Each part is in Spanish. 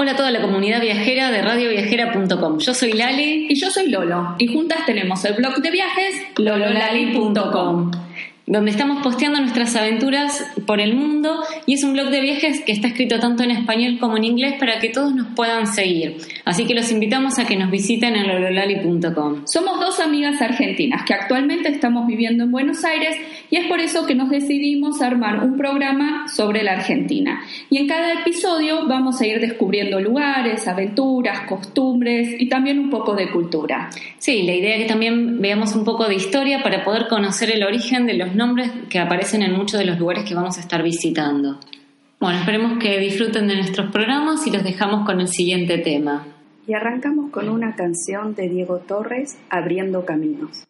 Hola a toda la comunidad viajera de radioviajera.com. Yo soy Lali. Y yo soy Lolo. Y juntas tenemos el blog de viajes lololali.com donde estamos posteando nuestras aventuras por el mundo y es un blog de viajes que está escrito tanto en español como en inglés para que todos nos puedan seguir. Así que los invitamos a que nos visiten en lololali.com. Somos dos amigas argentinas que actualmente estamos viviendo en Buenos Aires y es por eso que nos decidimos armar un programa sobre la Argentina. Y en cada episodio vamos a ir descubriendo lugares, aventuras, costumbres y también un poco de cultura. Sí, la idea es que también veamos un poco de historia para poder conocer el origen de los nombres que aparecen en muchos de los lugares que vamos a estar visitando. Bueno, esperemos que disfruten de nuestros programas y los dejamos con el siguiente tema. Y arrancamos con una canción de Diego Torres, Abriendo Caminos.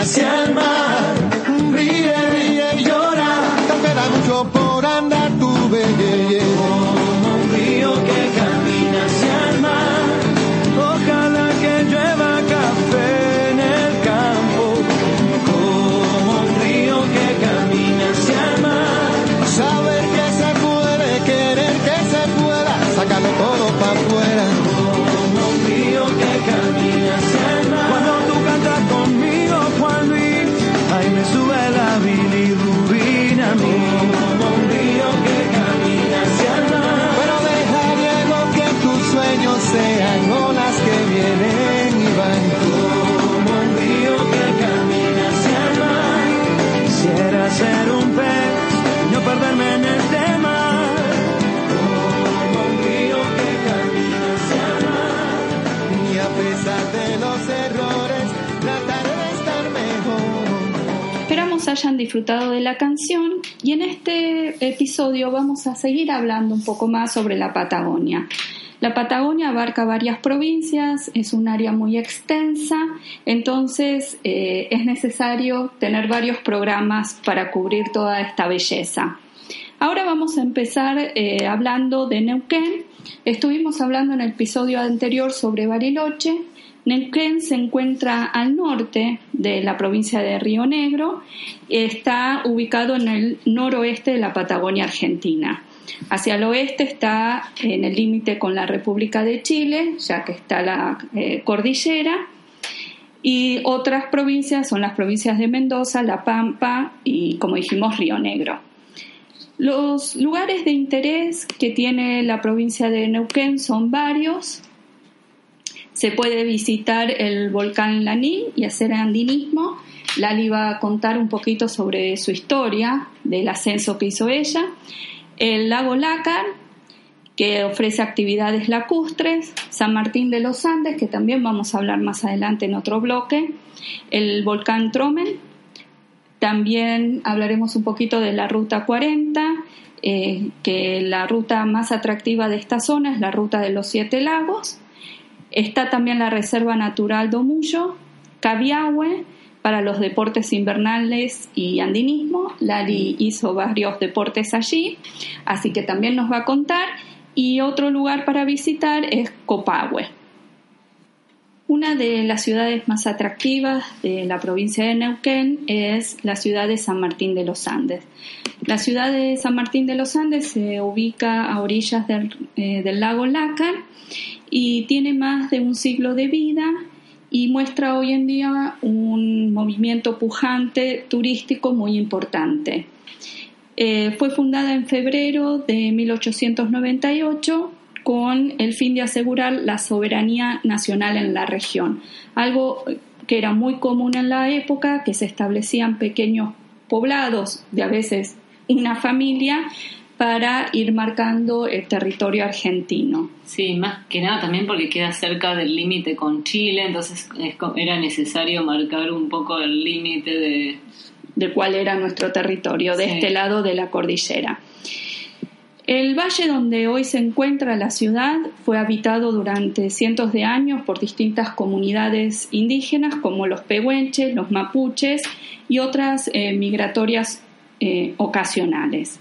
Hacia el mar, ser un pez y no perderme en el tema. Como un río que camina hacia mar. Y a pesar de los errores, trataré de estar mejor. Esperamos hayan disfrutado de la canción y en este episodio vamos a seguir hablando un poco más sobre la Patagonia. La Patagonia abarca varias provincias, es un área muy extensa, entonces eh, es necesario tener varios programas para cubrir toda esta belleza. Ahora vamos a empezar eh, hablando de Neuquén. Estuvimos hablando en el episodio anterior sobre Bariloche. Neuquén se encuentra al norte de la provincia de Río Negro. Está ubicado en el noroeste de la Patagonia Argentina. Hacia el oeste está en el límite con la República de Chile, ya que está la eh, cordillera. Y otras provincias son las provincias de Mendoza, La Pampa y, como dijimos, Río Negro. Los lugares de interés que tiene la provincia de Neuquén son varios. Se puede visitar el volcán Lanín y hacer andinismo. Lali va a contar un poquito sobre su historia, del ascenso que hizo ella el lago Lácar, que ofrece actividades lacustres, San Martín de los Andes, que también vamos a hablar más adelante en otro bloque, el volcán Tromen, también hablaremos un poquito de la Ruta 40, eh, que la ruta más atractiva de esta zona es la Ruta de los Siete Lagos. Está también la Reserva Natural Domullo, Cabiahue, para los deportes invernales y andinismo. Lali hizo varios deportes allí, así que también nos va a contar. Y otro lugar para visitar es Copahue. Una de las ciudades más atractivas de la provincia de Neuquén es la ciudad de San Martín de los Andes. La ciudad de San Martín de los Andes se ubica a orillas del, eh, del lago Lácar y tiene más de un siglo de vida y muestra hoy en día un movimiento pujante turístico muy importante. Eh, fue fundada en febrero de 1898 con el fin de asegurar la soberanía nacional en la región, algo que era muy común en la época, que se establecían pequeños poblados de a veces una familia para ir marcando el territorio argentino. Sí, más que nada también porque queda cerca del límite con Chile, entonces era necesario marcar un poco el límite de... de cuál era nuestro territorio, de este lado de la cordillera. El valle donde hoy se encuentra la ciudad fue habitado durante cientos de años por distintas comunidades indígenas como los pehuenches, los mapuches y otras eh, migratorias eh, ocasionales.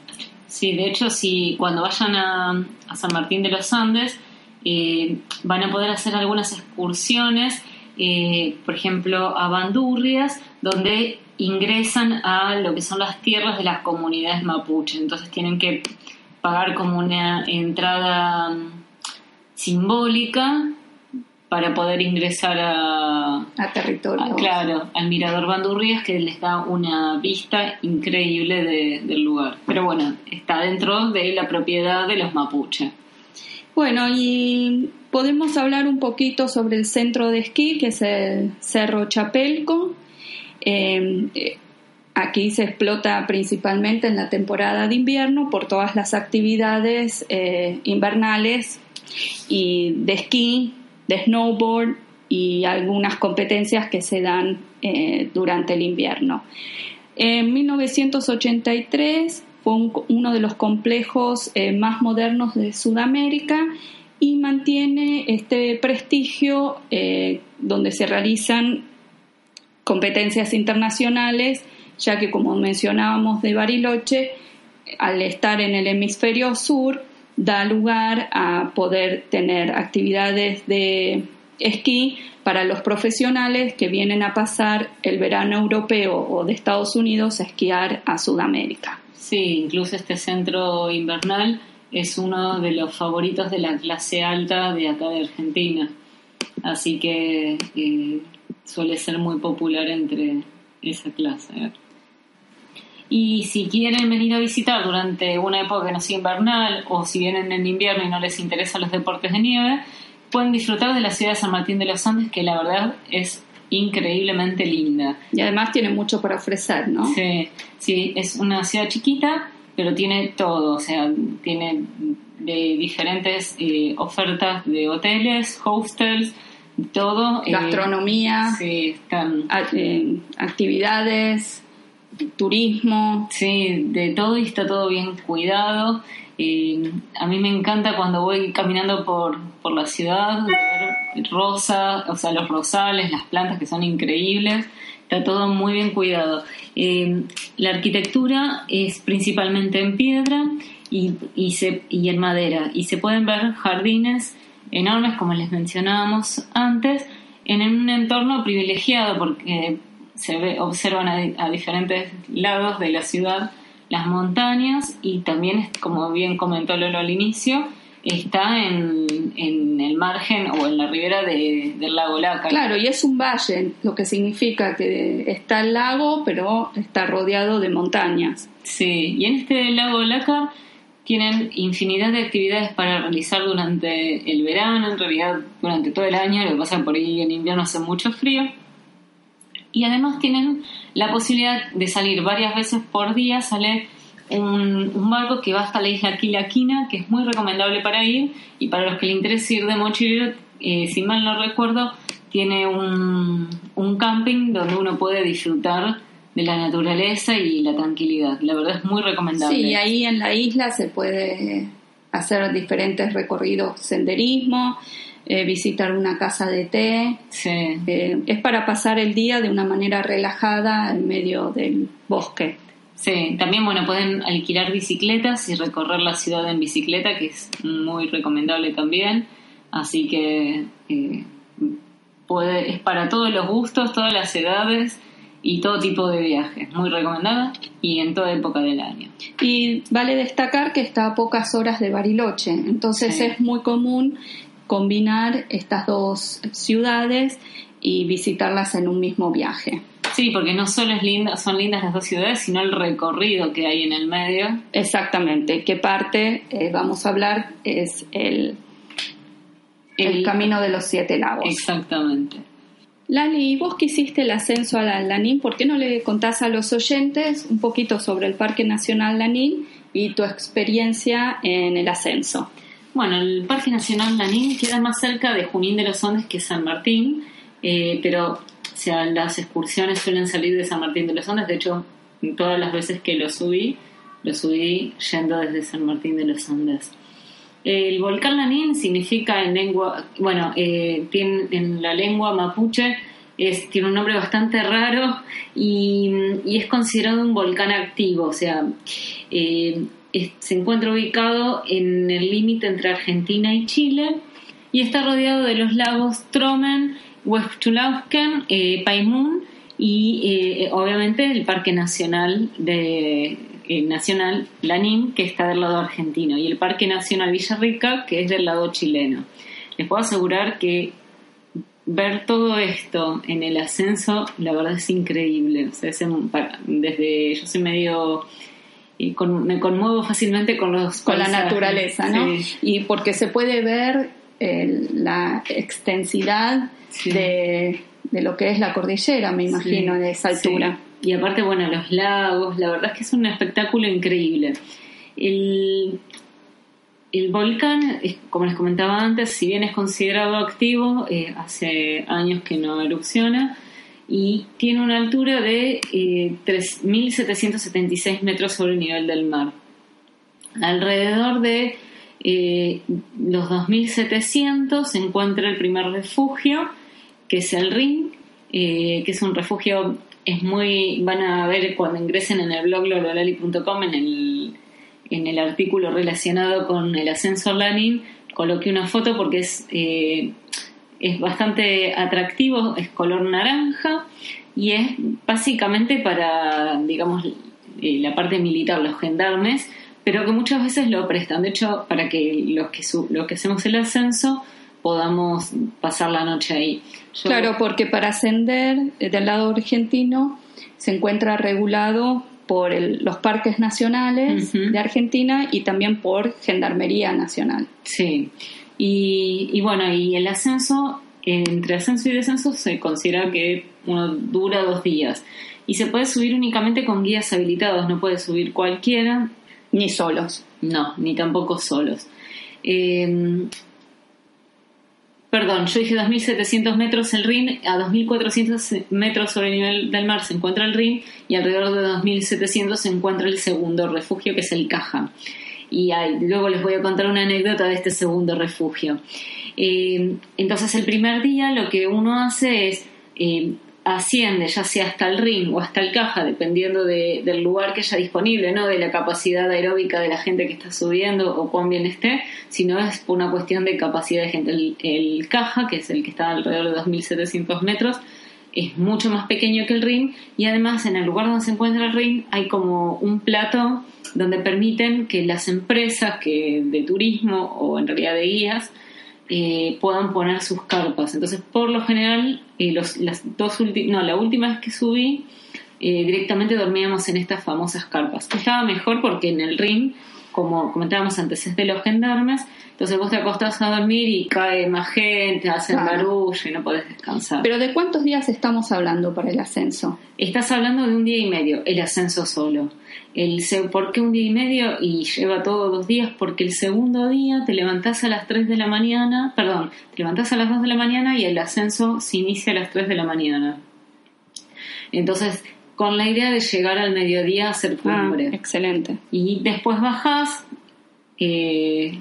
Sí, de hecho, si cuando vayan a, San Martín de los Andes, eh, van a poder hacer algunas excursiones, eh, por ejemplo, a Bandurrias, donde ingresan a lo que son las tierras de las comunidades mapuche. Entonces tienen que pagar como una entrada mm, simbólica para poder ingresar a, a territorio. claro, al Mirador Bandurrias que les da una vista increíble del lugar. Pero bueno, está dentro de la propiedad de los mapuche. Bueno, y podemos hablar un poquito sobre el centro de esquí, que es el Cerro Chapelco. Em, eh, aquí se explota principalmente en la temporada de invierno por todas las actividades eh, invernales y de esquí de snowboard y algunas competencias que se dan eh, durante el invierno. En 1983 fue uno de los complejos eh, más modernos de Sudamérica y mantiene este prestigio eh, donde se realizan competencias internacionales, ya que como mencionábamos de Bariloche, al estar en el hemisferio sur, da lugar a poder tener actividades de esquí para los profesionales que vienen a pasar el verano europeo o de Estados Unidos a esquiar a Sudamérica. Sí, incluso este centro invernal es uno de los favoritos de la clase alta de acá de Argentina. Así que eh, suele ser muy popular entre esa clase. Y si quieren venir a visitar durante una época que no sea invernal o si vienen en invierno y no les interesan los deportes de nieve, pueden disfrutar de la ciudad de San Martín de los Andes, que la verdad es increíblemente linda. Y además tiene mucho para ofrecer, ¿no? Sí, sí, es una ciudad chiquita, pero tiene todo, o sea, tiene de diferentes eh, ofertas de hoteles, hostels, todo. Eh, Gastronomía, sí, están... Eh, actividades turismo. Sí, de todo y está todo bien cuidado. Eh, a mí me encanta cuando voy caminando por, por la ciudad, ver rosa, o sea, los rosales, las plantas que son increíbles. Está todo muy bien cuidado. Eh, la arquitectura es principalmente en piedra y, y, y en madera. Y se pueden ver jardines enormes, como les mencionábamos antes, en un entorno privilegiado porque se ve, observan a, diferentes lados de la ciudad las montañas y también, como bien comentó Lolo al inicio, está en, en el margen o en la ribera de, del lago Lácar. Claro, y es un valle, lo que significa que está el lago, pero está rodeado de montañas. Sí, y en este lago Lácar tienen infinidad de actividades para realizar durante el verano, en realidad durante todo el año, lo que pasa por ahí en invierno hace mucho frío. Y además tienen la posibilidad de salir varias veces por día, sale un, barco que va hasta la isla Quilaquina, que es muy recomendable para ir, y para los que les interese ir de mochilero, eh, si mal no recuerdo, tiene un, un camping donde uno puede disfrutar de la naturaleza y la tranquilidad. La verdad es muy recomendable. Sí, ahí en la isla se puede hacer diferentes recorridos, senderismo, eh, visitar una casa de té. Sí. Eh, es para pasar el día de una manera relajada en medio del bosque. Sí, también bueno, pueden alquilar bicicletas y recorrer la ciudad en bicicleta, que es muy recomendable también. Así que eh, puede, es para todos los gustos, todas las edades y todo tipo de viajes. Muy recomendada y en toda época del año. Y vale destacar que está a pocas horas de Bariloche, entonces es muy común combinar estas dos ciudades y visitarlas en un mismo viaje. Sí, porque no solo es linda, son lindas las dos ciudades, sino el recorrido que hay en el medio. Exactamente. ¿Qué parte eh, vamos a hablar? Es el, el Camino de los Siete Lagos. Exactamente. Lali, vos que hiciste el ascenso a la Lanín, ¿por qué no le contás a los oyentes un poquito sobre el Parque Nacional Lanín y tu experiencia en el ascenso? Bueno, el Parque Nacional Lanín queda más cerca de Junín de los Andes que San Martín, eh, pero o las excursiones suelen salir de San Martín de los Andes. De hecho, todas las veces que lo subí, lo subí yendo desde San Martín de los Andes. El volcán Lanín significa en lengua, bueno, eh, en la lengua mapuche tiene un nombre bastante raro y, es considerado un volcán activo, o sea, eh, se encuentra ubicado en el límite entre Argentina y Chile y está rodeado de los lagos Tromen, Huechulausken, eh, Paimun y eh, obviamente el Parque Nacional de eh, Nacional Lanín, que está del lado argentino, y el Parque Nacional Villarrica, que es del lado chileno. Les puedo asegurar que ver todo esto en el ascenso, la verdad es increíble. Desde yo soy medio y me conmuevo fácilmente con los con la naturaleza, ¿no? Y porque se puede ver la extensidad de, de, lo que es la cordillera, me imagino, en esa altura. Y aparte, bueno, los lagos, la verdad es que es un espectáculo increíble. El, el volcán, como les comentaba antes, si bien es considerado activo, eh, hace años que no erupciona y tiene una altura de eh, 3.776 metros sobre el nivel del mar. Alrededor de eh, los 2.700 se encuentra el primer refugio, que es el Ring, eh, que es un refugio es muy, van a ver cuando ingresen en el blog lololali.com en el, en el artículo relacionado con el ascenso Lanin, coloqué una foto porque es, eh, es bastante atractivo, es color naranja y es básicamente para, digamos, eh, la parte militar, los gendarmes, pero que muchas veces lo prestan. De hecho, para que los que, los que hacemos el ascenso podamos pasar la noche ahí. Claro, porque para ascender eh, del lado argentino se encuentra regulado por los parques nacionales de Argentina y también por Gendarmería Nacional. Sí, y, bueno, y el ascenso, entre ascenso y descenso se considera que uno dura dos días y se puede subir únicamente con guías habilitados, no puede subir cualquiera. Ni solos. No, ni tampoco solos. Eh, perdón, yo dije 2.700 metros el Rin, a 2.400 metros sobre el nivel del mar se encuentra el Rin y alrededor de 2.700 se encuentra el segundo refugio que es el Caja. Y luego les voy a contar una anécdota de este segundo refugio. Eh, entonces el primer día lo que uno hace es eh, asciende ya sea hasta el ring o hasta el caja, dependiendo del lugar que haya disponible, no de la capacidad aeróbica de la gente que está subiendo o cuán bien esté, sino es una cuestión de capacidad de gente. El, caja, que es el que está alrededor de 2.700 metros, es mucho más pequeño que el ring y además en el lugar donde se encuentra el ring hay como un plato donde permiten que las empresas que de turismo o en realidad de guías eh, puedan poner sus carpas. Entonces, por lo general, eh, los, las dos no, la última vez que subí, eh, directamente dormíamos en estas famosas carpas. Estaba mejor porque en el ring, como comentábamos antes, es de los gendarmes, entonces vos te acostás a dormir y cae más gente, hacen barullo y no podés descansar. Pero ¿de cuántos días estamos hablando para el ascenso? Estás hablando de un día y medio, el ascenso solo. El, ¿Por qué un día y medio? Y lleva todos dos días, porque el segundo día te levantás a las 3 de la mañana, perdón, te levantás a las 2 de la mañana y el ascenso se inicia a las 3 de la mañana. Entonces, con la idea de llegar al mediodía a hacer ah, cumbre. excelente. Y después bajás, eh,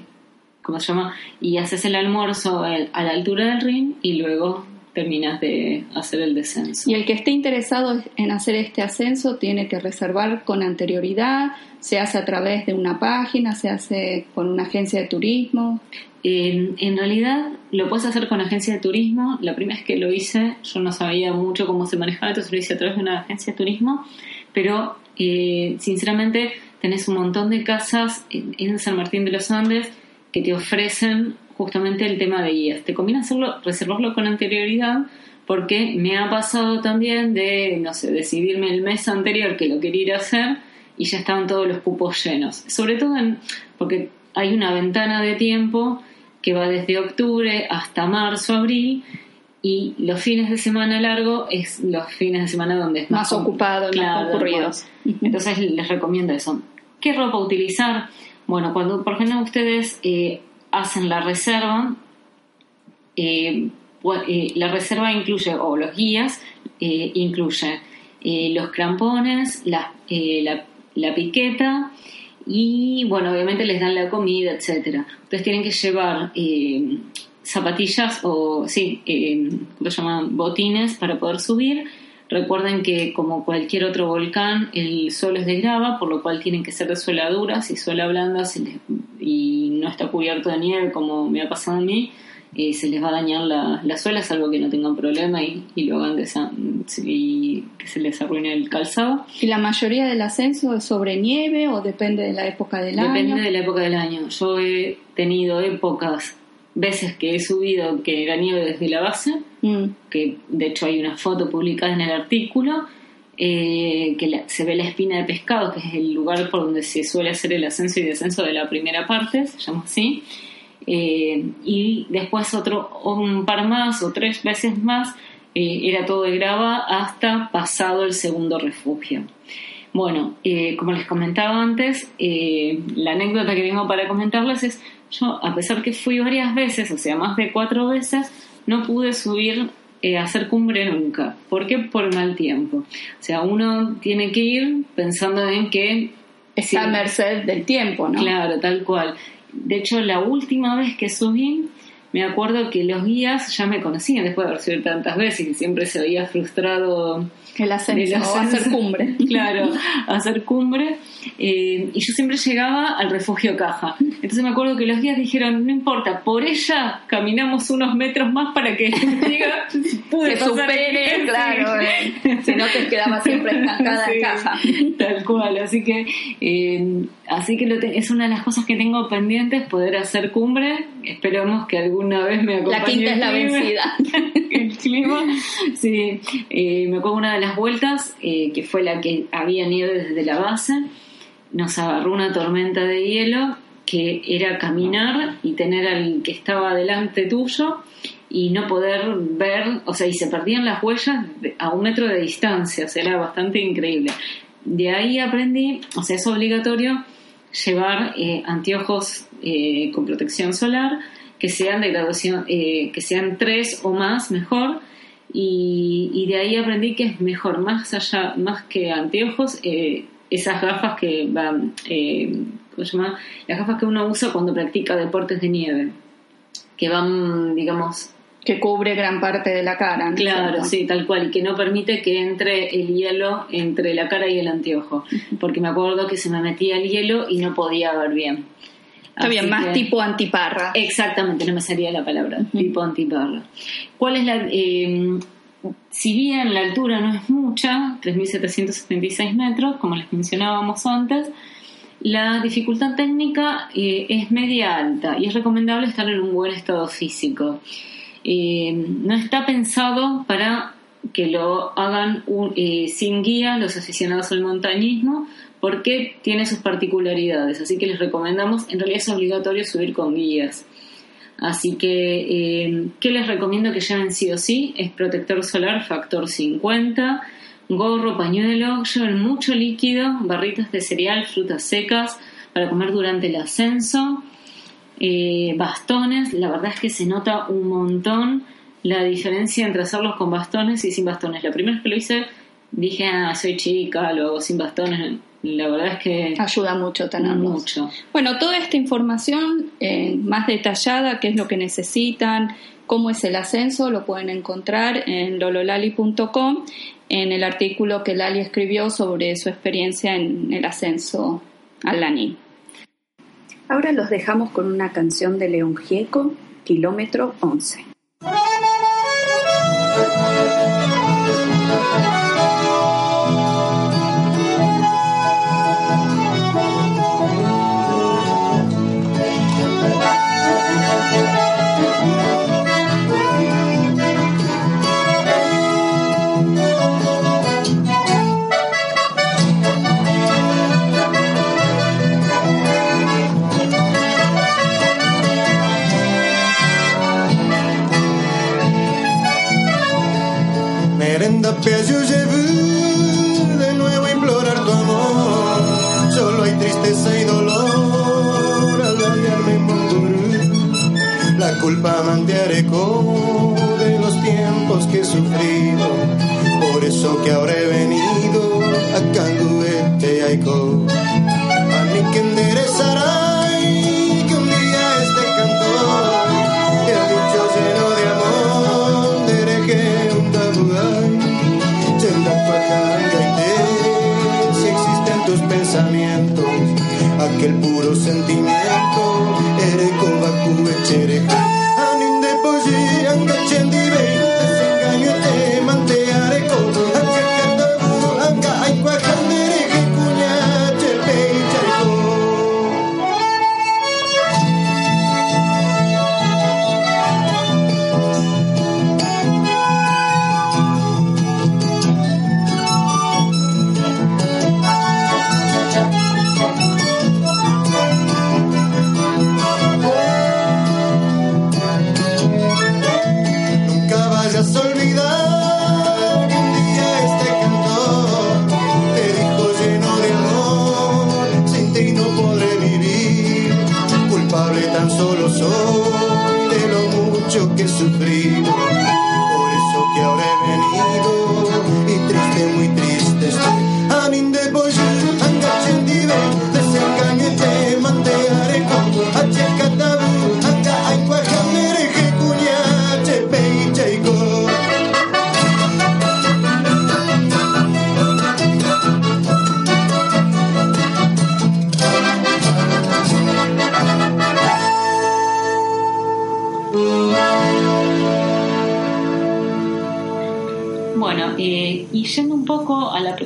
¿cómo se llama? Y haces el almuerzo a la altura del ring y luego terminas de hacer el descenso. Y el que esté interesado en hacer este ascenso tiene que reservar con anterioridad, se hace a través de una página, se hace con una agencia de turismo. En realidad lo puedes hacer con agencia de turismo. La primera vez que lo hice yo no sabía mucho cómo se manejaba, entonces lo hice a través de una agencia de turismo, pero eh, sinceramente tenés un montón de casas en San Martín de los Andes que te ofrecen justamente el tema de guías. Te conviene hacerlo, reservarlo con anterioridad porque me ha pasado también de, no sé, decidirme el mes anterior que lo quería ir hacer y ya estaban todos los cupos llenos. Sobre todo porque hay una ventana de tiempo que va desde octubre hasta marzo, abril, y los fines de semana largo es los fines de semana donde es más, ocupado, más concurridos. Entonces les recomiendo eso. ¿Qué ropa utilizar? Bueno, cuando por ejemplo ustedes eh, hacen la reserva, eh, eh, la reserva incluye, o los guías, eh, incluye los crampones, la, la, piqueta y, bueno, obviamente les dan la comida, etcétera. Ustedes tienen que llevar zapatillas o, sí, ¿cómo se llaman? Botines para poder subir. Recuerden que como cualquier otro volcán, el suelo es de grava, por lo cual tienen que ser de suela dura. Si suela blanda y no está cubierto de nieve, como me ha pasado a mí, eh, se les va a dañar la, la, suela, salvo que no tengan problema y, lo hagan de y que se les arruine el calzado. ¿Y la mayoría del ascenso es sobre nieve o depende de la época del año? Depende de la época del año. Yo he tenido épocas veces que he subido que era nieve desde la base, mm. que de hecho hay una foto publicada en el artículo, eh, que se ve la espina de pescado, que es el lugar por donde se suele hacer el ascenso y descenso de la primera parte, se llama así, eh, y después otro, un par más o tres veces más, eh, era todo de grava hasta pasado el segundo refugio. Bueno, como les comentaba antes, la anécdota que tengo para comentarles es yo, a pesar que fui varias veces, o sea, más de cuatro veces, no pude subir eh, a hacer cumbre nunca. ¿Por qué? Por mal tiempo. O sea, uno tiene que ir pensando en que... Está a merced del tiempo, ¿no? Claro, tal cual. De hecho, la última vez que subí, me acuerdo que los guías ya me conocían después de haber subido tantas veces y siempre se veía frustrado el ascenso, o hacer cumbre. claro, hacer cumbre. Eh, y yo siempre llegaba al refugio Caja. Entonces me acuerdo que los guías dijeron, no importa, por ella caminamos unos metros más para que diga, pude que supere, claro. Eh. si no te quedaba siempre estancada en Caja. Tal cual, así que, eh, así que es una de las cosas que tengo pendientes, poder hacer cumbre. Esperamos que alguna vez me acompañe. La quinta es la vencida. el clima. Sí, me acuerdo una de las vueltas, que fue la que había nieve desde la base nos agarró una tormenta de hielo que era caminar y tener al que estaba delante tuyo y no poder ver, o sea, y se perdían las huellas a un metro de distancia, o sea, era bastante increíble. De ahí aprendí, o sea, es obligatorio llevar eh, anteojos eh, con protección solar que sean de graduación, eh, que sean tres o más, mejor. Y, de ahí aprendí que es mejor, más allá, más que anteojos, eh, esas gafas que van, eh, ¿cómo se llama? Las gafas que uno usa cuando practica deportes de nieve, que van, digamos, que cubre gran parte de la cara. Claro, sí, tal cual, y que no permite que entre el hielo entre la cara y el anteojo, porque me acuerdo que se me metía el hielo y no podía ver bien. Está bien, más tipo antiparra. Exactamente, no me salía la palabra, tipo antiparra. ¿Cuál es la...? Eh, si bien la altura no es mucha, 3.776 metros, como les mencionábamos antes, la dificultad técnica eh, es media alta y es recomendable estar en un buen estado físico. Eh, no está pensado para que lo hagan sin guía los aficionados al montañismo, porque tiene sus particularidades, así que les recomendamos, en realidad es obligatorio subir con guías. Así que, eh, ¿qué les recomiendo que lleven sí o sí? Es protector solar factor 50, gorro, pañuelo, lleven mucho líquido, barritas de cereal, frutas secas para comer durante el ascenso, eh, bastones, la verdad es que se nota un montón la diferencia entre hacerlos con bastones y sin bastones. La primera vez que lo hice dije, ah, soy chica, lo hago sin bastones, la verdad es que ayuda mucho tenerlos. Mucho. Bueno, toda esta información eh, más detallada, qué es lo que necesitan, cómo es el ascenso, lo pueden encontrar en lololali.com en el artículo que Lali escribió sobre su experiencia en el ascenso al Lanín. Ahora los dejamos con una canción de León Gieco, Kilómetro 11.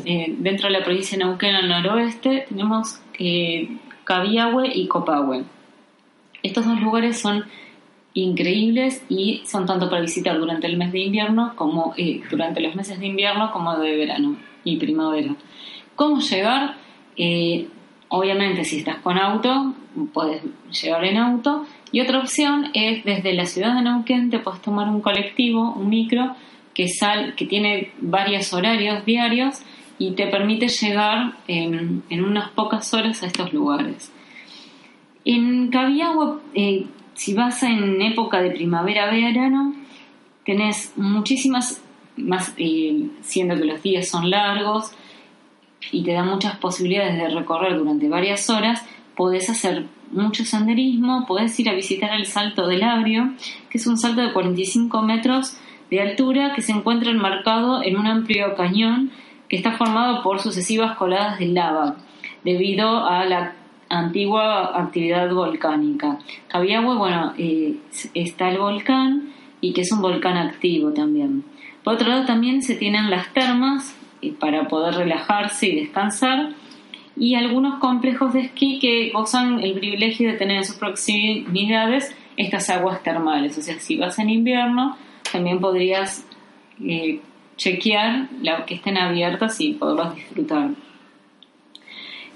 Dentro de la provincia de Neuquén al noroeste, tenemos eh, y Copahue. Estos dos lugares son increíbles y son tanto para visitar durante el mes de invierno como eh, durante los meses de invierno como de verano y primavera. ¿Cómo llegar? Eh, obviamente si estás con auto, puedes llegar en auto. Y otra opción es desde la ciudad de Neuquén te puedes tomar un colectivo, un micro, que, sal, que tiene varios horarios diarios y te permite llegar en, unas pocas horas a estos lugares. En Cabiagua, eh, si vas en época de primavera-verano, tenés muchísimas más, eh, siendo que los días son largos y te dan muchas posibilidades de recorrer durante varias horas, podés hacer mucho senderismo, podés ir a visitar el Salto del Agrio, que es un salto de 45 metros de altura que se encuentra enmarcado en un amplio cañón que está formado por sucesivas coladas de lava, debido a la antigua actividad volcánica. Cabiagüe, bueno, eh, está el volcán y que es un volcán activo también. Por otro lado, también se tienen las termas eh, para poder relajarse y descansar y algunos complejos de esquí que gozan el privilegio de tener en sus proximidades estas aguas termales. O sea, si vas en invierno, también podrías eh, chequear la, que estén abiertas y poderlas disfrutar.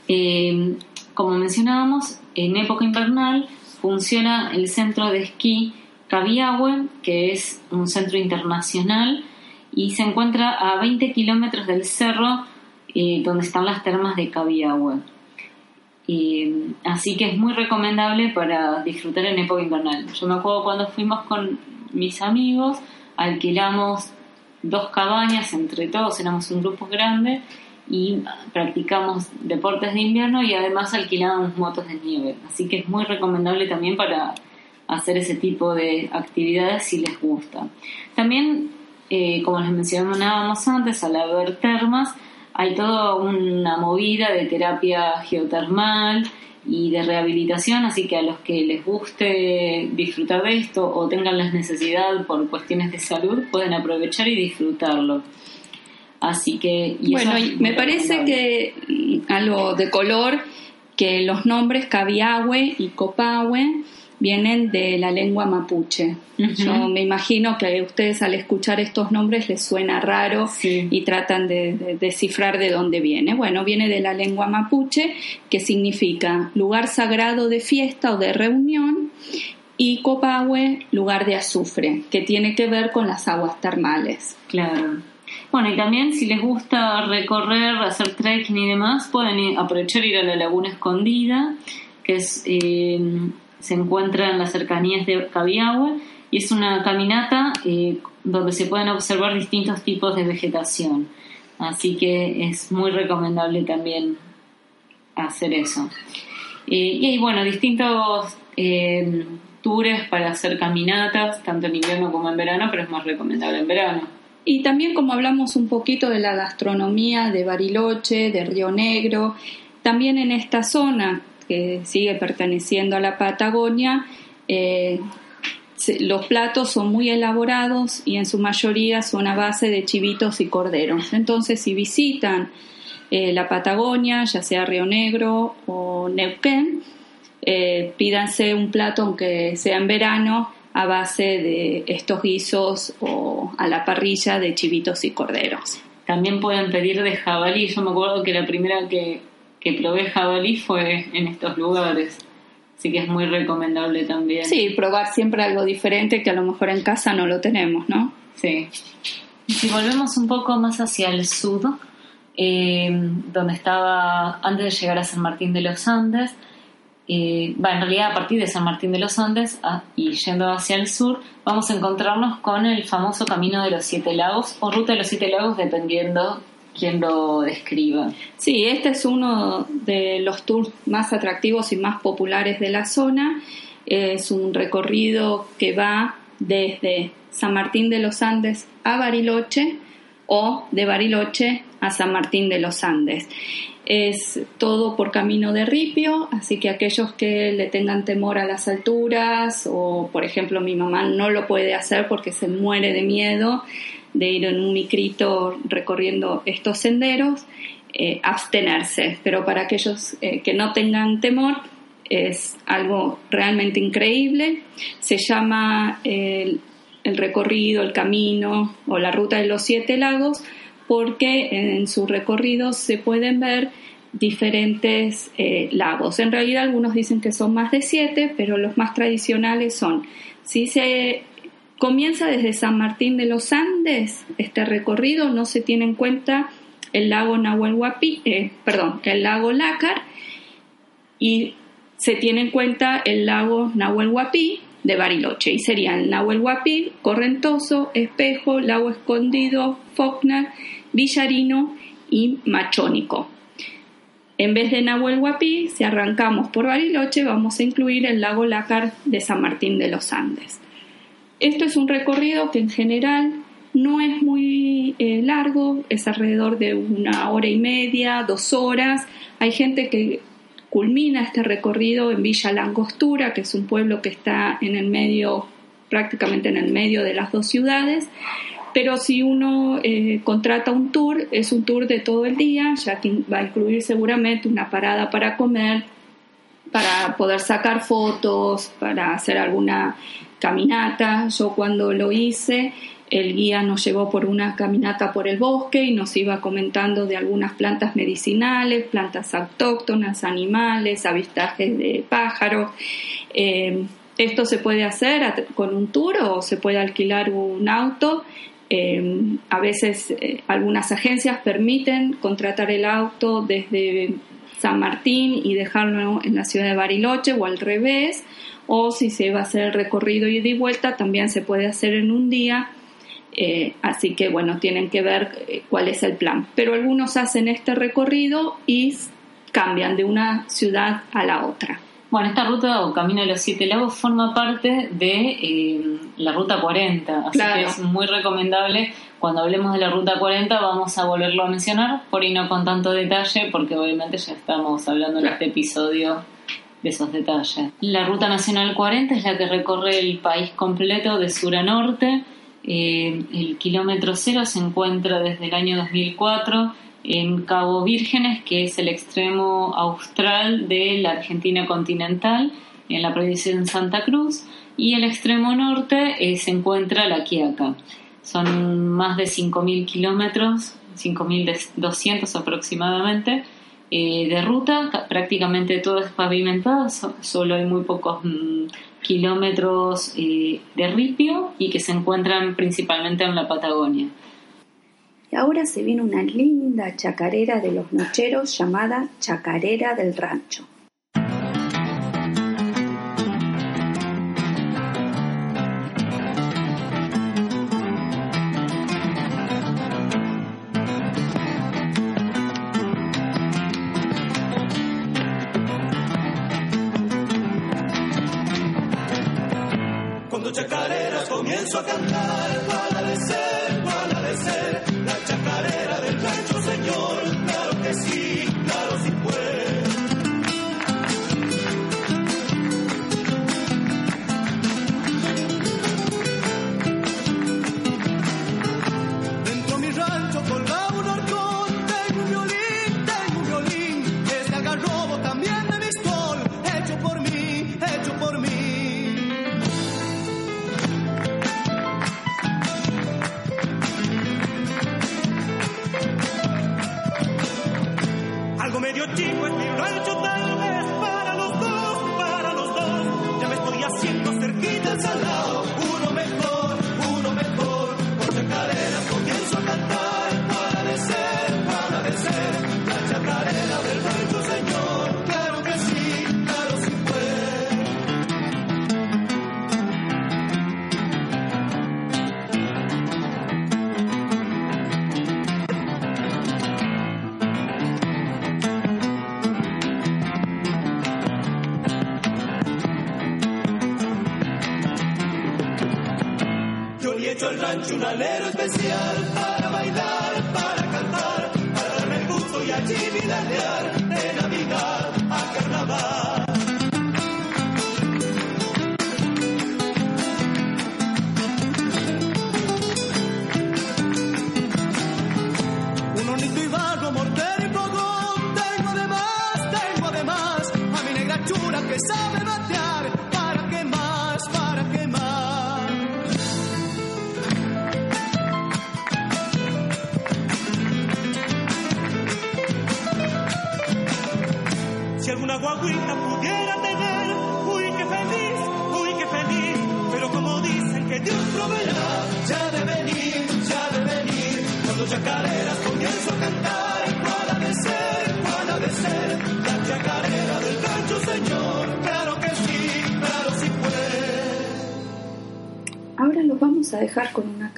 Eh, como mencionábamos, en época invernal funciona el centro de esquí Cabiahue, que es un centro internacional y se encuentra a 20 kilómetros del cerro eh, donde están las termas de Cabiahue. así que es muy recomendable para disfrutar en época invernal. Yo me acuerdo cuando fuimos con mis amigos, alquilamos dos cabañas entre todos, éramos un grupo grande y practicamos deportes de invierno y además alquilábamos motos de nieve. Así que es muy recomendable también para hacer ese tipo de actividades si les gusta. También, eh, como les mencionábamos antes, al haber termas, hay toda una movida de terapia geotermal y de rehabilitación, así que a los que les guste disfrutar de esto o tengan la necesidad por cuestiones de salud, pueden aprovechar y disfrutarlo. Así que... bueno, me parece que algo de color, que los nombres Cabiahue y Copahue vienen de la lengua mapuche. Yo me imagino que ustedes al escuchar estos nombres les suena raro y tratan de, descifrar de dónde viene. Bueno, viene de la lengua mapuche, que significa lugar sagrado de fiesta o de reunión, y Copahue, lugar de azufre, que tiene que ver con las aguas termales. Claro. Bueno, y también si les gusta recorrer, hacer trekking y demás, pueden aprovechar ir a la Laguna Escondida, que es, eh, se encuentra en las cercanías de Cabiahue, y es una caminata eh, donde se pueden observar distintos tipos de vegetación. Así que es muy recomendable también hacer eso. Eh, y hay, bueno, distintos tours para hacer caminatas, tanto en invierno como en verano, pero es más recomendable en verano. Y también como hablamos un poquito de la gastronomía de Bariloche, de Río Negro, también en esta zona que sigue perteneciendo a la Patagonia, eh, los platos son muy elaborados y en su mayoría son a base de chivitos y corderos. Entonces, si visitan eh, la Patagonia, ya sea Río Negro o Neuquén, eh, pídanse un plato, aunque sea en verano, a base de estos guisos o a la parrilla de chivitos y corderos. También pueden pedir de jabalí. Yo me acuerdo que la primera que, que probé jabalí fue en estos lugares. Así que es muy recomendable también. Sí, probar siempre algo diferente que a lo mejor en casa no lo tenemos, ¿no? Sí. Y si volvemos un poco más hacia el sur, eh, donde estaba antes de llegar a San Martín de los Andes, eh, va, en realidad a partir de San Martín de los Andes ah, y yendo hacia el sur, vamos a encontrarnos con el famoso Camino de los Siete Lagos o Ruta de los Siete Lagos, dependiendo quién lo describa. Sí, este es uno de los tours más atractivos y más populares de la zona. Es un recorrido que va desde San Martín de los Andes a Bariloche o de Bariloche a San Martín de los Andes. Es todo por camino de ripio, así que aquellos que le tengan temor a las alturas o, por ejemplo, mi mamá no lo puede hacer porque se muere de miedo de ir en un micrito recorriendo estos senderos, eh, abstenerse. Pero para aquellos eh, que no tengan temor, es algo realmente increíble. Se llama el recorrido, el camino o la ruta de los siete lagos porque en su recorrido se pueden ver diferentes eh, lagos. En realidad algunos dicen que son más de siete, pero los más tradicionales son, si se comienza desde San Martín de los Andes, este recorrido no se tiene en cuenta el lago Nahuel Huapi, eh, perdón, el lago Lácar y se tiene en cuenta el lago Nahuel Huapi de Bariloche y serían Nahuel Huapi, Correntoso, Espejo, Lago Escondido, Faulkner, Villarino y Machónico. En vez de Nahuel Huapi, si arrancamos por Bariloche, vamos a incluir el lago Lácar de San Martín de los Andes. Esto es un recorrido que en general no es muy eh, largo, es alrededor de una hora y media, dos horas. Hay gente que culmina este recorrido en Villa Langostura, que es un pueblo que está en el medio, prácticamente en el medio de las dos ciudades. Pero si uno eh, contrata un tour, es un tour de todo el día, ya que va a incluir seguramente una parada para comer, para poder sacar fotos, para hacer alguna caminata. Yo cuando lo hice, el guía nos llevó por una caminata por el bosque y nos iba comentando de algunas plantas medicinales, plantas autóctonas, animales, avistajes de pájaros. Eh, esto se puede hacer con un tour o se puede alquilar un auto eh, a veces eh, algunas agencias permiten contratar el auto desde San Martín y dejarlo en la ciudad de Bariloche o al revés, o si se va a hacer el recorrido y de vuelta también se puede hacer en un día. Eh, así que bueno, tienen que ver cuál es el plan. Pero algunos hacen este recorrido y cambian de una ciudad a la otra. Bueno, esta ruta o Camino de los Siete Lagos forma parte de eh, la Ruta 40, así que es muy recomendable. Cuando hablemos de la Ruta 40 vamos a volverlo a mencionar, por y no con tanto detalle, porque obviamente ya estamos hablando en este episodio de esos detalles. La Ruta Nacional 40 es la que recorre el país completo de sur a norte. Eh, el kilómetro cero se encuentra desde el año 2004 en Cabo Vírgenes, que es el extremo austral de la Argentina continental, en la provincia de Santa Cruz, y el extremo norte eh, se encuentra La Quiaca. Son más de 5.000 kilómetros, 5.200 aproximadamente, eh, de ruta, prácticamente todo es pavimentado, solo hay muy pocos mm, kilómetros eh, de ripio y que se encuentran principalmente en la Patagonia. Y ahora se viene una linda chacarera de los nocheros llamada Chacarera del Rancho. Y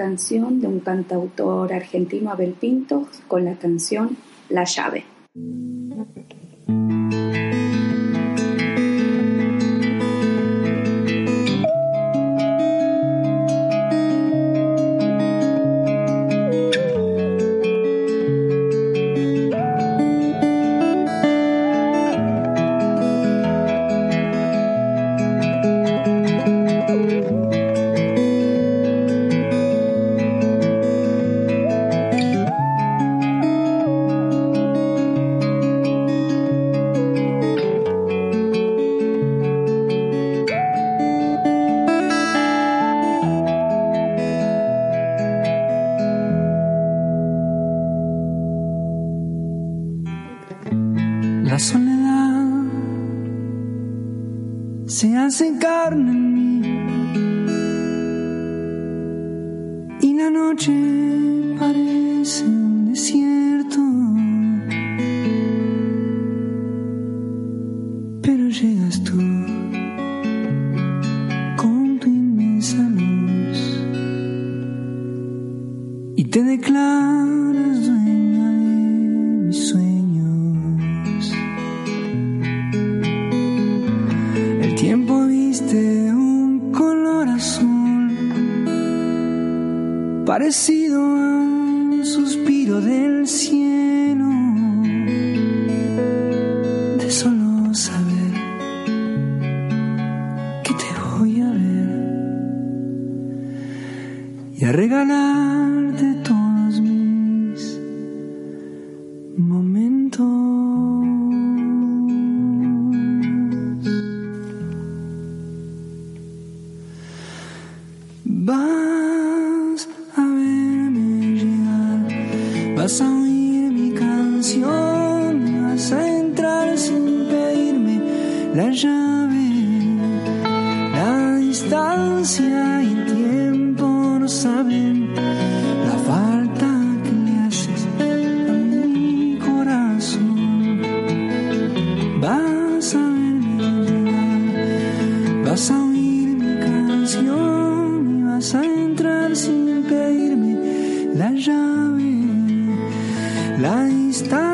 canción de un cantautor argentino, Abel Pintos, con la canción La llave. La soledad se hace carne en mí y la noche. la llave, la instancia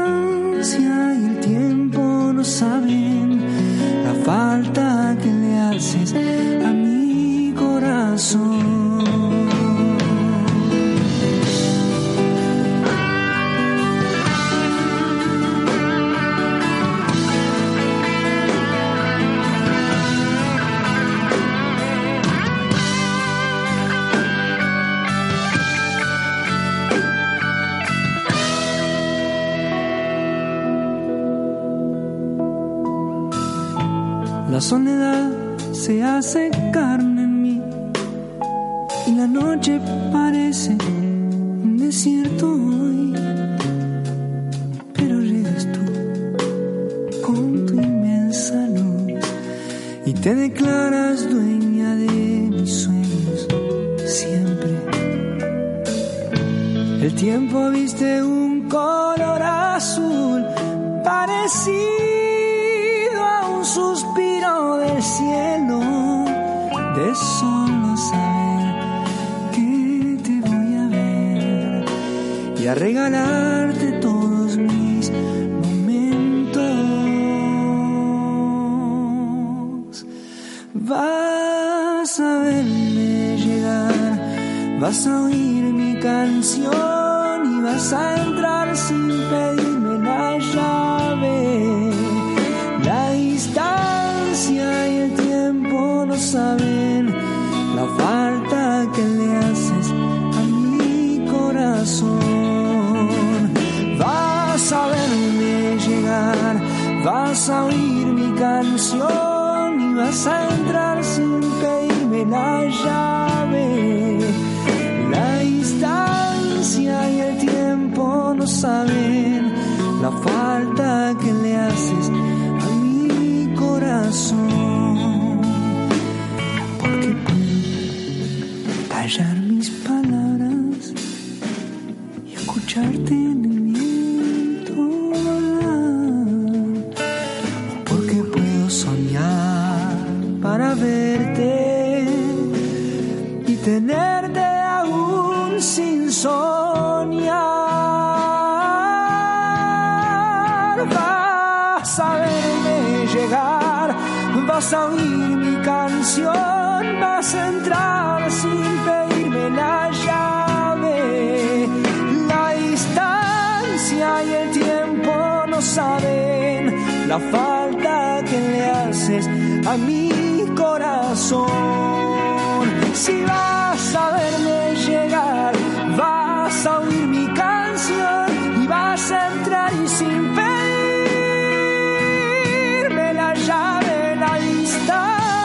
la falta que le haces a mi corazón. Si vas a verme llegar, vas a oír mi canción y vas a entrar y sin pedirme la llave, la distancia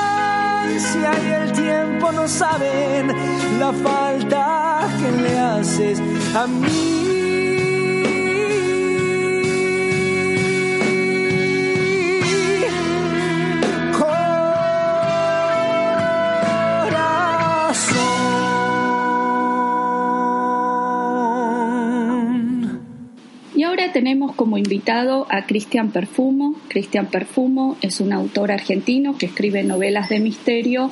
y el tiempo no saben la falta que le haces a mí. Tenemos como invitado a Cristian Perfumo. Cristian Perfumo es un autor argentino que escribe novelas de misterio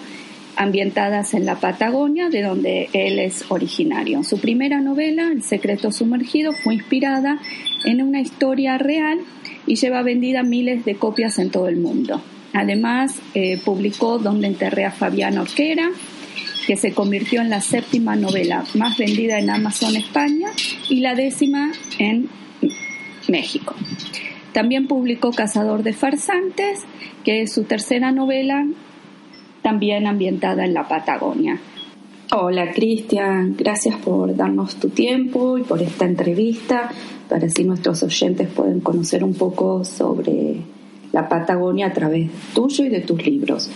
ambientadas en la Patagonia, de donde él es originario. Su primera novela, El secreto sumergido, fue inspirada en una historia real y lleva vendida miles de copias en todo el mundo. Además, eh, publicó Donde enterré a Fabián Orquera, que se convirtió en la séptima novela más vendida en Amazon España y la décima en México. También publicó Cazador de Farsantes, que es su tercera novela, también ambientada en la Patagonia. Hola Cristian, gracias por darnos tu tiempo y por esta entrevista, para así nuestros oyentes pueden conocer un poco sobre la Patagonia a través tuyo y de tus libros.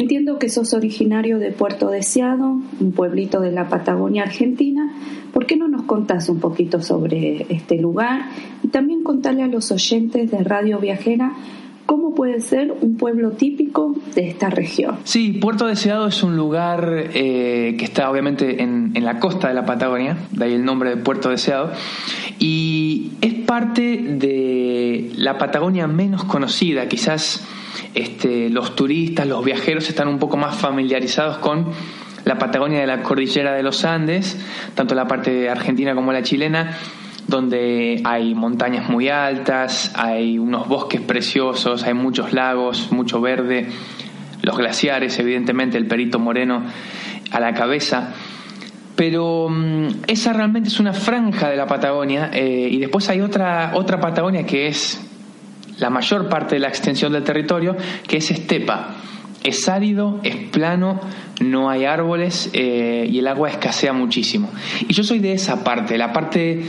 Entiendo que sos originario de Puerto Deseado, un pueblito de la Patagonia Argentina. ¿Por qué no nos contás un poquito sobre este lugar y también contarle a los oyentes de Radio Viajera cómo puede ser un pueblo típico de esta región? Sí, Puerto Deseado es un lugar eh, que está obviamente en, en la costa de la Patagonia, de ahí el nombre de Puerto Deseado, y es parte de la Patagonia menos conocida, quizás este, los turistas, los viajeros están un poco más familiarizados con la Patagonia de la cordillera de los Andes, tanto la parte argentina como la chilena, donde hay montañas muy altas, hay unos bosques preciosos, hay muchos lagos, mucho verde, los glaciares, evidentemente el Perito Moreno a la cabeza. Pero mm, esa realmente es una franja de la Patagonia eh, y después hay otra, otra Patagonia que es la mayor parte de la extensión del territorio, que es estepa. Es árido, es plano, no hay árboles eh, y el agua escasea muchísimo. Y yo soy de esa parte, la parte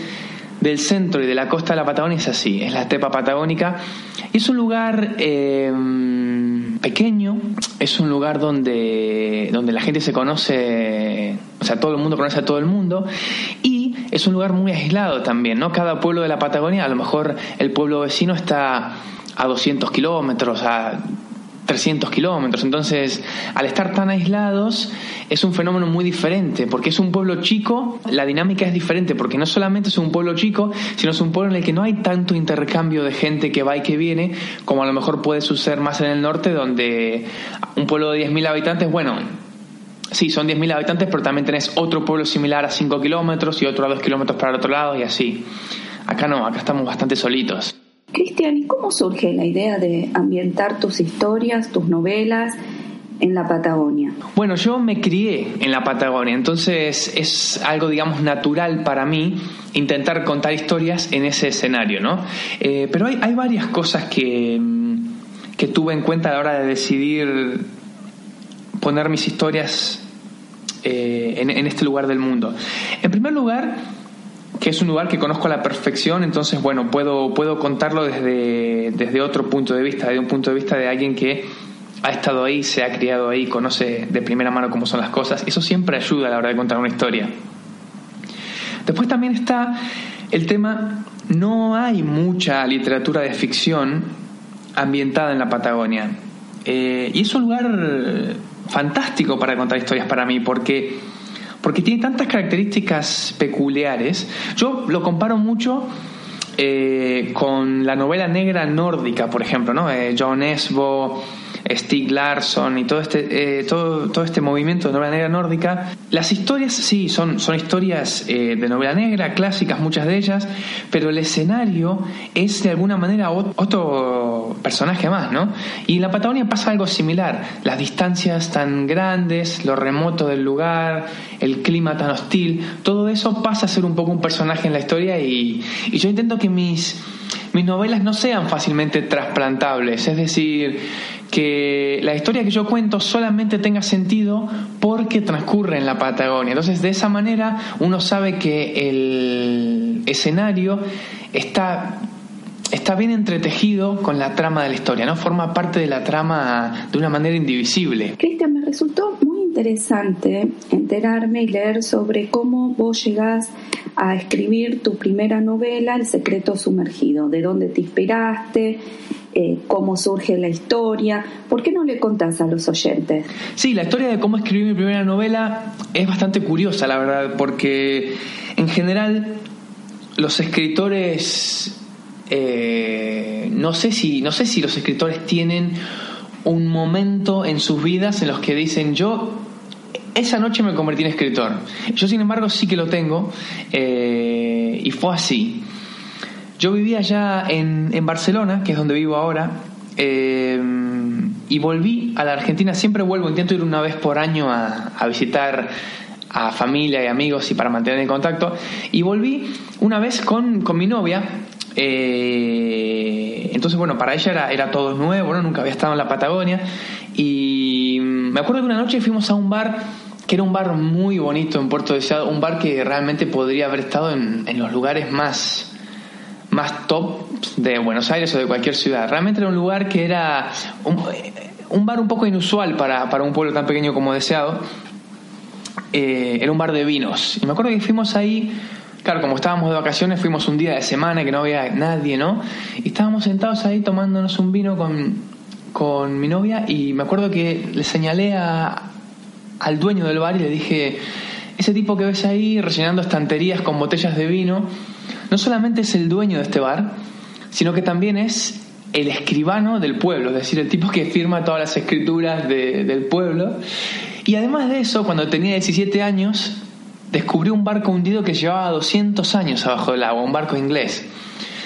del centro y de la costa de la Patagonia es así, es la estepa patagónica. Es un lugar eh, pequeño, es un lugar donde, donde la gente se conoce, o sea, todo el mundo conoce a todo el mundo y es un lugar muy aislado también, ¿no? Cada pueblo de la Patagonia, a lo mejor el pueblo vecino está a 200 kilómetros, a 300 kilómetros. Entonces, al estar tan aislados, es un fenómeno muy diferente, porque es un pueblo chico, la dinámica es diferente, porque no solamente es un pueblo chico, sino es un pueblo en el que no hay tanto intercambio de gente que va y que viene, como a lo mejor puede suceder más en el norte, donde un pueblo de 10.000 habitantes, bueno, sí, son 10.000 habitantes, pero también tenés otro pueblo similar a 5 kilómetros y otro a 2 kilómetros para el otro lado y así. Acá no, acá estamos bastante solitos. Cristian, ¿y cómo surge la idea de ambientar tus historias, tus novelas en la Patagonia? Bueno, yo me crié en la Patagonia, entonces es algo, digamos, natural para mí intentar contar historias en ese escenario, ¿no? Eh, pero hay, varias cosas que, que tuve en cuenta a la hora de decidir poner mis historias eh, en este lugar del mundo. En primer lugar, que es un lugar que conozco a la perfección, entonces, bueno, puedo, puedo contarlo desde, desde otro punto de vista, desde un punto de vista de alguien que ha estado ahí, se ha criado ahí, conoce de primera mano cómo son las cosas. Eso siempre ayuda a la hora de contar una historia. Después también está el tema, no hay mucha literatura de ficción ambientada en la Patagonia. Eh, y es un lugar fantástico para contar historias para mí, porque porque tiene tantas características peculiares. Yo lo comparo mucho eh, con la novela negra nórdica, por ejemplo, ¿no? Eh, John Esbo, Stieg Larsson y todo este, eh, todo, todo este movimiento de novela negra nórdica, las historias sí, son, son historias eh, de novela negra, clásicas muchas de ellas, pero el escenario es de alguna manera otro personaje más, ¿no? Y en la Patagonia pasa algo similar, las distancias tan grandes, lo remoto del lugar, el clima tan hostil, todo eso pasa a ser un poco un personaje en la historia y, y yo intento que mis mis novelas no sean fácilmente trasplantables, es decir, que la historia que yo cuento solamente tenga sentido porque transcurre en la Patagonia. Entonces, de esa manera uno sabe que el escenario está está bien entretejido con la trama de la historia, ¿no? Forma parte de la trama de una manera indivisible. Cristian, me resultó muy interesante enterarme y leer sobre cómo vos llegás a escribir tu primera novela, El secreto sumergido, de dónde te inspiraste, eh, cómo surge la historia. ¿Por qué no le contás a los oyentes? Sí, la historia de cómo escribí mi primera novela es bastante curiosa, la verdad, porque en general los escritores, eh, no sé si, no sé si los escritores tienen un momento en sus vidas en los que dicen yo esa noche me convertí en escritor. Yo, sin embargo, sí que lo tengo eh, y fue así. Yo vivía ya en, Barcelona, que es donde vivo ahora, eh, y volví a la Argentina. Siempre vuelvo, intento ir una vez por año a, visitar a familia y amigos y para mantener el contacto. Y volví una vez con, con mi novia. Eh, entonces, bueno, para ella era, todo nuevo, ¿no? nunca había estado en la Patagonia. Y me acuerdo que una noche fuimos a un bar que era un bar muy bonito en Puerto Deseado, un bar que realmente podría haber estado en los lugares más, más top de Buenos Aires o de cualquier ciudad. Realmente era un lugar que era un, un bar un poco inusual para, para, un pueblo tan pequeño como Deseado. Eh, era un bar de vinos. Y me acuerdo que fuimos ahí, claro, como estábamos de vacaciones, fuimos un día de semana que no había nadie, ¿no? Y estábamos sentados ahí tomándonos un vino con, con mi novia y me acuerdo que le señalé a, al dueño del bar y le dije, ese tipo que ves ahí rellenando estanterías con botellas de vino, no solamente es el dueño de este bar, sino que también es el escribano del pueblo, es decir, el tipo que firma todas las escrituras de, del pueblo. Y además de eso, cuando tenía 17 años, descubrió un barco hundido que llevaba 200 años abajo del agua, un barco inglés.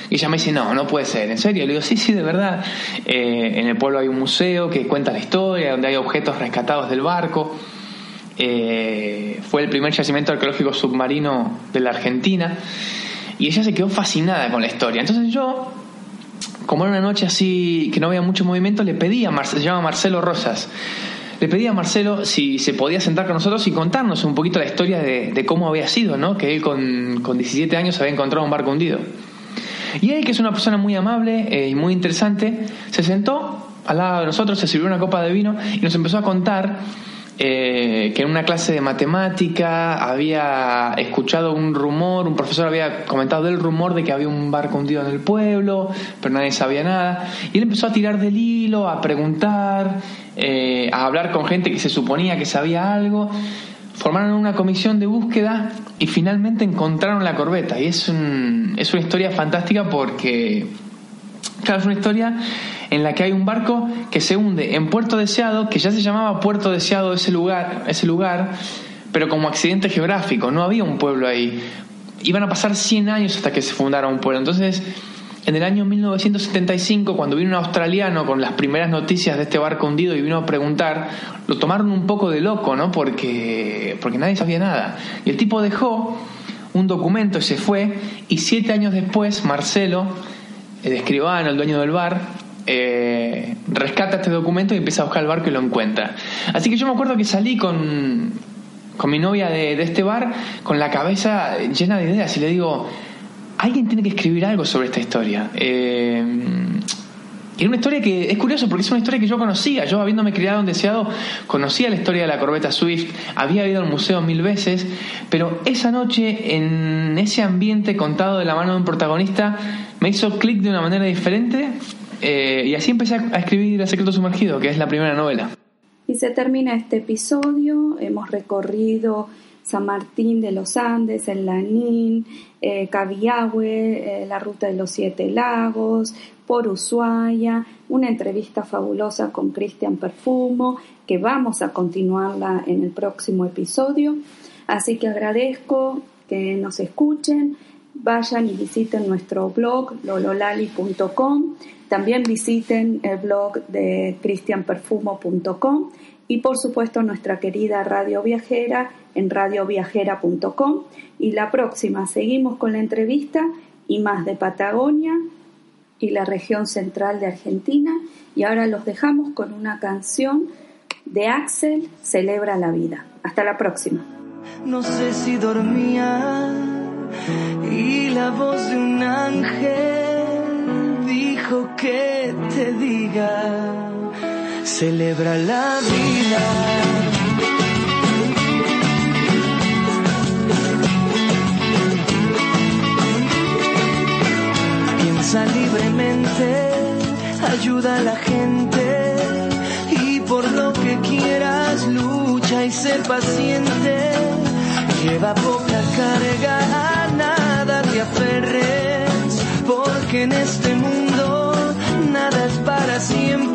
Y ella me dice, no, no puede ser, ¿en serio? Le digo, sí, sí, de verdad. Eh, en el pueblo hay un museo que cuenta la historia, donde hay objetos rescatados del barco. Eh, fue el primer yacimiento arqueológico submarino de la Argentina. Y ella se quedó fascinada con la historia. Entonces yo, como era una noche así que no había mucho movimiento, le pedí a Marcelo, se llama Marcelo Rosas, le pedí a Marcelo si se podía sentar con nosotros y contarnos un poquito la historia de, cómo había sido, ¿no? Que él con, con 17 años había encontrado un barco hundido. Y él, que es una persona muy amable eh, y muy interesante, se sentó al lado de nosotros, se sirvió una copa de vino y nos empezó a contar eh, que en una clase de matemática había escuchado un rumor, un profesor había comentado del rumor de que había un barco hundido en el pueblo, pero nadie sabía nada. Y él empezó a tirar del hilo, a preguntar, eh, a hablar con gente que se suponía que sabía algo. Formaron una comisión de búsqueda y finalmente encontraron la corbeta. Y es, un, es una historia fantástica porque, claro, es una historia en la que hay un barco que se hunde en Puerto Deseado, que ya se llamaba Puerto Deseado ese lugar, ese lugar, pero como accidente geográfico, no había un pueblo ahí. Iban a pasar 100 años hasta que se fundara un pueblo. Entonces, en el año 1975, cuando vino un australiano con las primeras noticias de este barco hundido y vino a preguntar, lo tomaron un poco de loco, ¿no? Porque, porque nadie sabía nada. Y el tipo dejó un documento y se fue, y siete años después, Marcelo, el escribano, el dueño del bar, eh, rescata este documento y empieza a buscar el barco y lo encuentra. Así que yo me acuerdo que salí con, con mi novia de, de este bar con la cabeza llena de ideas y le digo, alguien tiene que escribir algo sobre esta historia. Eh, era una historia que es curioso porque es una historia que yo conocía. Yo, habiéndome criado en Deseado, conocía la historia de la corbeta Swift, había ido al museo mil veces, pero esa noche, en ese ambiente contado de la mano de un protagonista, me hizo clic de una manera diferente eh, y así empecé a escribir El secreto sumergido, que es la primera novela. Y se termina este episodio. Hemos recorrido San Martín de los Andes, el Lanín, eh, Cabiahue, eh, la ruta de los Siete Lagos, por Ushuaia, una entrevista fabulosa con Cristian Perfumo, que vamos a continuarla en el próximo episodio. Así que agradezco que nos escuchen, vayan y visiten nuestro blog lololali.com, también visiten el blog de cristianperfumo.com y por supuesto nuestra querida Radio Viajera en radioviajera.com y la próxima seguimos con la entrevista y más de Patagonia y la región central de Argentina y ahora los dejamos con una canción de Axel Celebra la vida. Hasta la próxima. No sé si dormía y la voz de un ángel dijo que te diga, celebra la vida. Libremente, ayuda a la gente y por lo que quieras lucha y sé paciente. Lleva poca carga, a nada te aferres, porque en este mundo nada es para siempre.